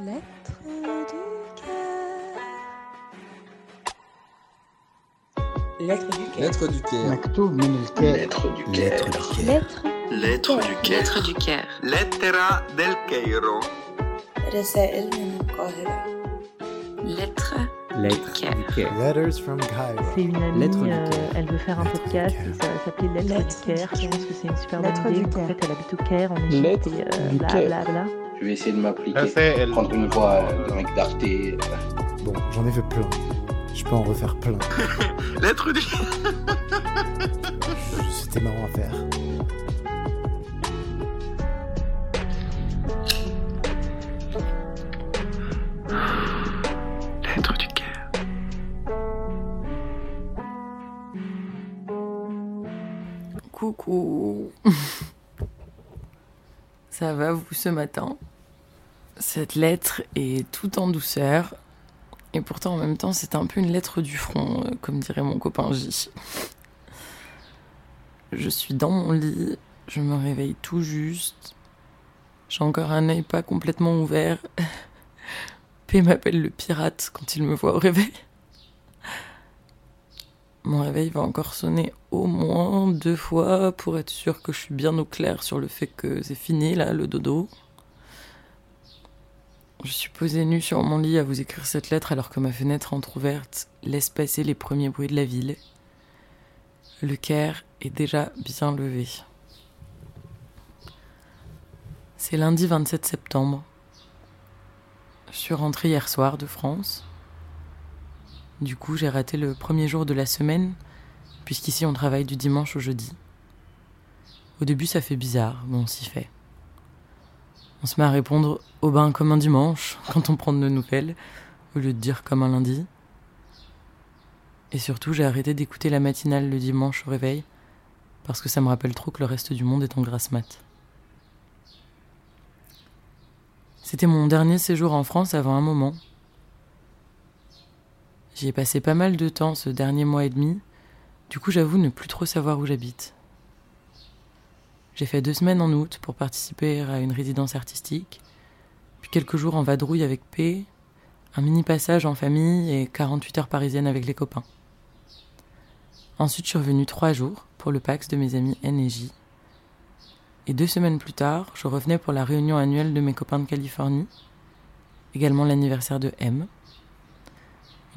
Lettre du cœur. Lettre du cœur. Lettre du cœur. مكتوب من الكاتب Lettre du Lettre cœur. du cœur. Lettre Lettre du cœur. lettre du cœur. Lettera del Cairo. رسائل من القاهرة. Lettre Lettre du cœur. du cœur. Letters from Cairo. C'est une amie, Lettre du euh, cœur. elle veut faire un Lettre du podcast cœur. et ça va s'appeler Lettre, Lettre du Caire. du Je pense que c'est une super Lettre bonne du idée. En Caire. fait, elle habite au Caire, en Égypte, Lettre et euh, du bla Caire. bla bla. Je vais essayer de m'appliquer. Rachel. Prendre une voix euh, de mec d'Arte. Bon, j'en ai fait plein. Je peux en refaire plein. Lettre du C'était marrant à faire. Lettre du cœur. Coucou. Ça va vous ce matin? Cette lettre est tout en douceur. Et pourtant en même temps c'est un peu une lettre du front, euh, comme dirait mon copain J. Je suis dans mon lit, je me réveille tout juste. J'ai encore un œil pas complètement ouvert. P m'appelle le pirate quand il me voit au réveil. Mon réveil va encore sonner au moins deux fois pour être sûr que je suis bien au clair sur le fait que c'est fini là, le dodo. Je suis posée nue sur mon lit à vous écrire cette lettre alors que ma fenêtre entr'ouverte laisse passer les premiers bruits de la ville. Le Caire est déjà bien levé. C'est lundi 27 septembre. Je suis rentrée hier soir de France. Du coup, j'ai raté le premier jour de la semaine, puisqu'ici on travaille du dimanche au jeudi. Au début, ça fait bizarre, mais on s'y fait. On se met à répondre au bain comme un dimanche, quand on prend de nos nouvelles, au lieu de dire comme un lundi. Et surtout, j'ai arrêté d'écouter la matinale le dimanche au réveil, parce que ça me rappelle trop que le reste du monde est en grasse mat. C'était mon dernier séjour en France avant un moment. J'y ai passé pas mal de temps ce dernier mois et demi, du coup j'avoue ne plus trop savoir où j'habite. J'ai fait deux semaines en août pour participer à une résidence artistique, puis quelques jours en vadrouille avec P, un mini passage en famille et 48 heures parisiennes avec les copains. Ensuite je suis revenue trois jours pour le PAX de mes amis N et J. Et deux semaines plus tard, je revenais pour la réunion annuelle de mes copains de Californie, également l'anniversaire de M.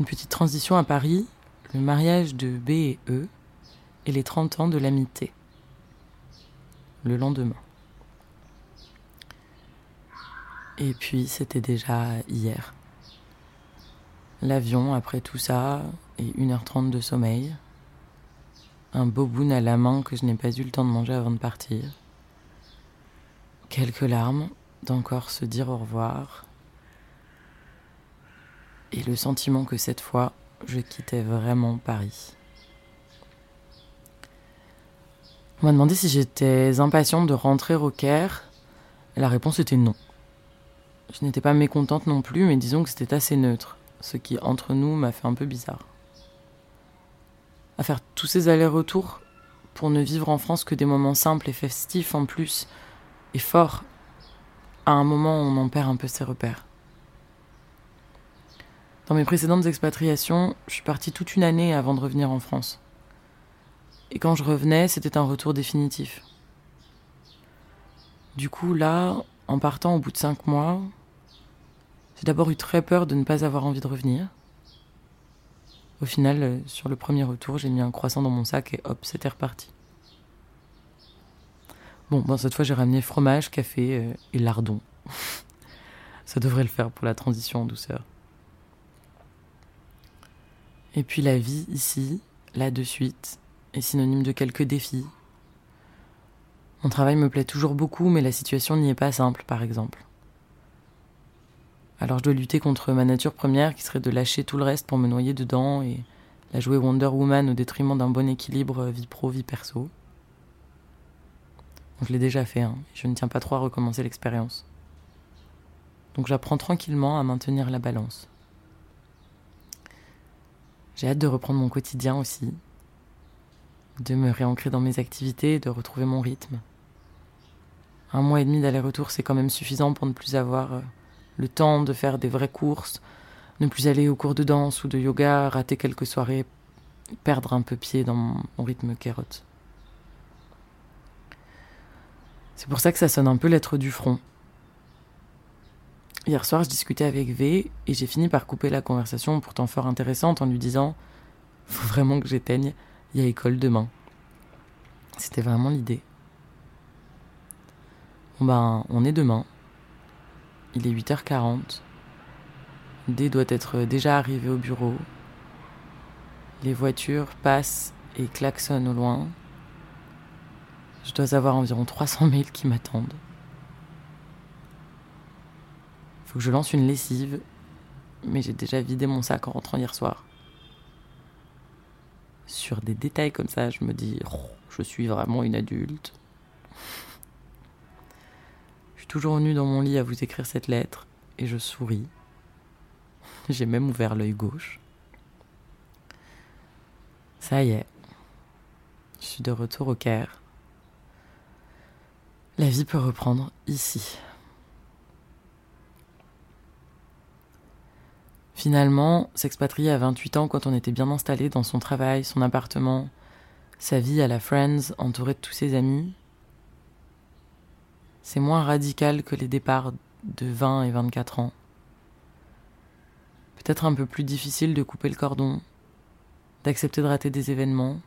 Une petite transition à Paris, le mariage de B et E, et les 30 ans de l'amitié. Le lendemain. Et puis c'était déjà hier. L'avion après tout ça, et 1h30 de sommeil. Un boboon à la main que je n'ai pas eu le temps de manger avant de partir. Quelques larmes d'encore se dire au revoir. Et le sentiment que cette fois, je quittais vraiment Paris. On m'a demandé si j'étais impatiente de rentrer au Caire. La réponse était non. Je n'étais pas mécontente non plus, mais disons que c'était assez neutre, ce qui, entre nous, m'a fait un peu bizarre. À faire tous ces allers-retours pour ne vivre en France que des moments simples et festifs en plus, et forts, à un moment on en perd un peu ses repères. Dans mes précédentes expatriations, je suis partie toute une année avant de revenir en France. Et quand je revenais, c'était un retour définitif. Du coup, là, en partant au bout de cinq mois, j'ai d'abord eu très peur de ne pas avoir envie de revenir. Au final, euh, sur le premier retour, j'ai mis un croissant dans mon sac et hop, c'était reparti. Bon, bon, cette fois, j'ai ramené fromage, café euh, et lardon. Ça devrait le faire pour la transition en douceur. Et puis la vie ici, là de suite, est synonyme de quelques défis. Mon travail me plaît toujours beaucoup, mais la situation n'y est pas simple, par exemple. Alors je dois lutter contre ma nature première, qui serait de lâcher tout le reste pour me noyer dedans et la jouer Wonder Woman au détriment d'un bon équilibre vie pro-vie perso. Je l'ai déjà fait, hein, je ne tiens pas trop à recommencer l'expérience. Donc j'apprends tranquillement à maintenir la balance. J'ai hâte de reprendre mon quotidien aussi, de me réancrer dans mes activités, de retrouver mon rythme. Un mois et demi d'aller-retour, c'est quand même suffisant pour ne plus avoir euh, le temps de faire des vraies courses, ne plus aller aux cours de danse ou de yoga, rater quelques soirées, perdre un peu pied dans mon, rythme kérote. C'est pour ça que ça sonne un peu lettre du front. Hier soir, je discutais avec V et j'ai fini par couper la conversation pourtant fort intéressante en lui disant Faut vraiment que j'éteigne, il y a école demain. C'était vraiment l'idée. Bon ben, on est demain. Il est 8h40. D doit être déjà arrivé au bureau. Les voitures passent et klaxonnent au loin. Je dois avoir environ 300 mails qui m'attendent. Faut que je lance une lessive, mais j'ai déjà vidé mon sac en rentrant hier soir. Sur des détails comme ça, je me dis, oh, je suis vraiment une adulte. Je suis toujours nue dans mon lit à vous écrire cette lettre, et je souris. J'ai même ouvert l'œil gauche. Ça y est, je suis de retour au Caire. La vie peut reprendre ici. Finalement, s'expatrier à 28 ans quand on était bien installé dans son travail, son appartement, sa vie à la Friends, entouré de tous ses amis, c'est moins radical que les départs de 20 et 24 ans. Peut-être un peu plus difficile de couper le cordon, d'accepter de rater des événements.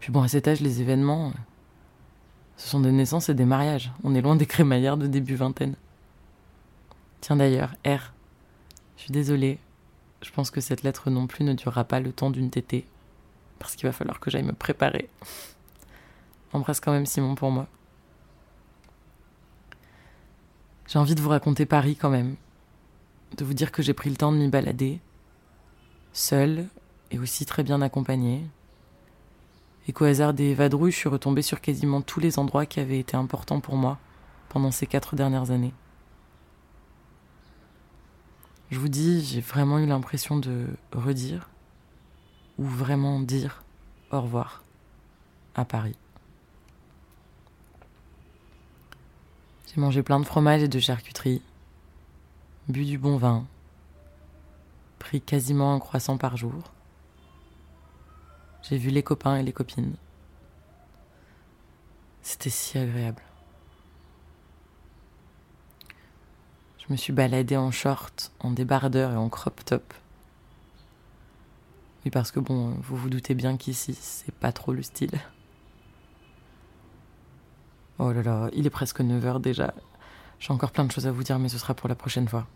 Puis bon, à cet âge, les événements, ce sont des naissances et des mariages. On est loin des crémaillères de début vingtaine. Tiens d'ailleurs, R, je suis désolée. Je pense que cette lettre non plus ne durera pas le temps d'une tétée. Parce qu'il va falloir que j'aille me préparer. Embrasse quand même Simon pour moi. J'ai envie de vous raconter Paris quand même. De vous dire que j'ai pris le temps de m'y balader. Seule et aussi très bien accompagnée. Et qu'au hasard des vadrouilles, je suis retombée sur quasiment tous les endroits qui avaient été importants pour moi pendant ces quatre dernières années. Je vous dis, j'ai vraiment eu l'impression de redire ou vraiment dire au revoir à Paris. J'ai mangé plein de fromage et de charcuterie, bu du bon vin, pris quasiment un croissant par jour. J'ai vu les copains et les copines. C'était si agréable. Je me suis baladée en short, en débardeur et en crop top. Oui, parce que bon, vous vous doutez bien qu'ici, c'est pas trop le style. Oh là là, il est presque 9h déjà. J'ai encore plein de choses à vous dire, mais ce sera pour la prochaine fois.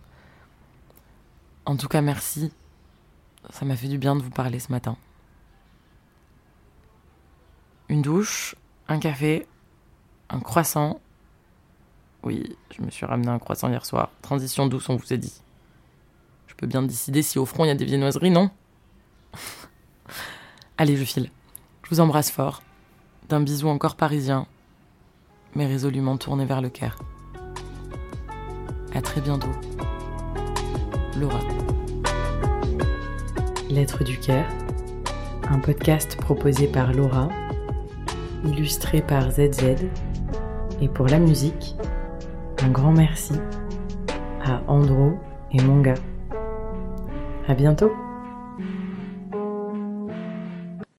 En tout cas, merci. Ça m'a fait du bien de vous parler ce matin. Une douche, un café, un croissant oui, je me suis ramené un croissant hier soir. Transition douce, on vous a dit. Je peux bien décider si au front il y a des viennoiseries, non? Allez, je file. Je vous embrasse fort. D'un bisou encore parisien, mais résolument tourné vers le Caire. À très bientôt. Laura. Lettre du Caire, un podcast proposé par Laura, illustré par ZZ, et pour la musique, un grand merci à Andro et Monga. À bientôt!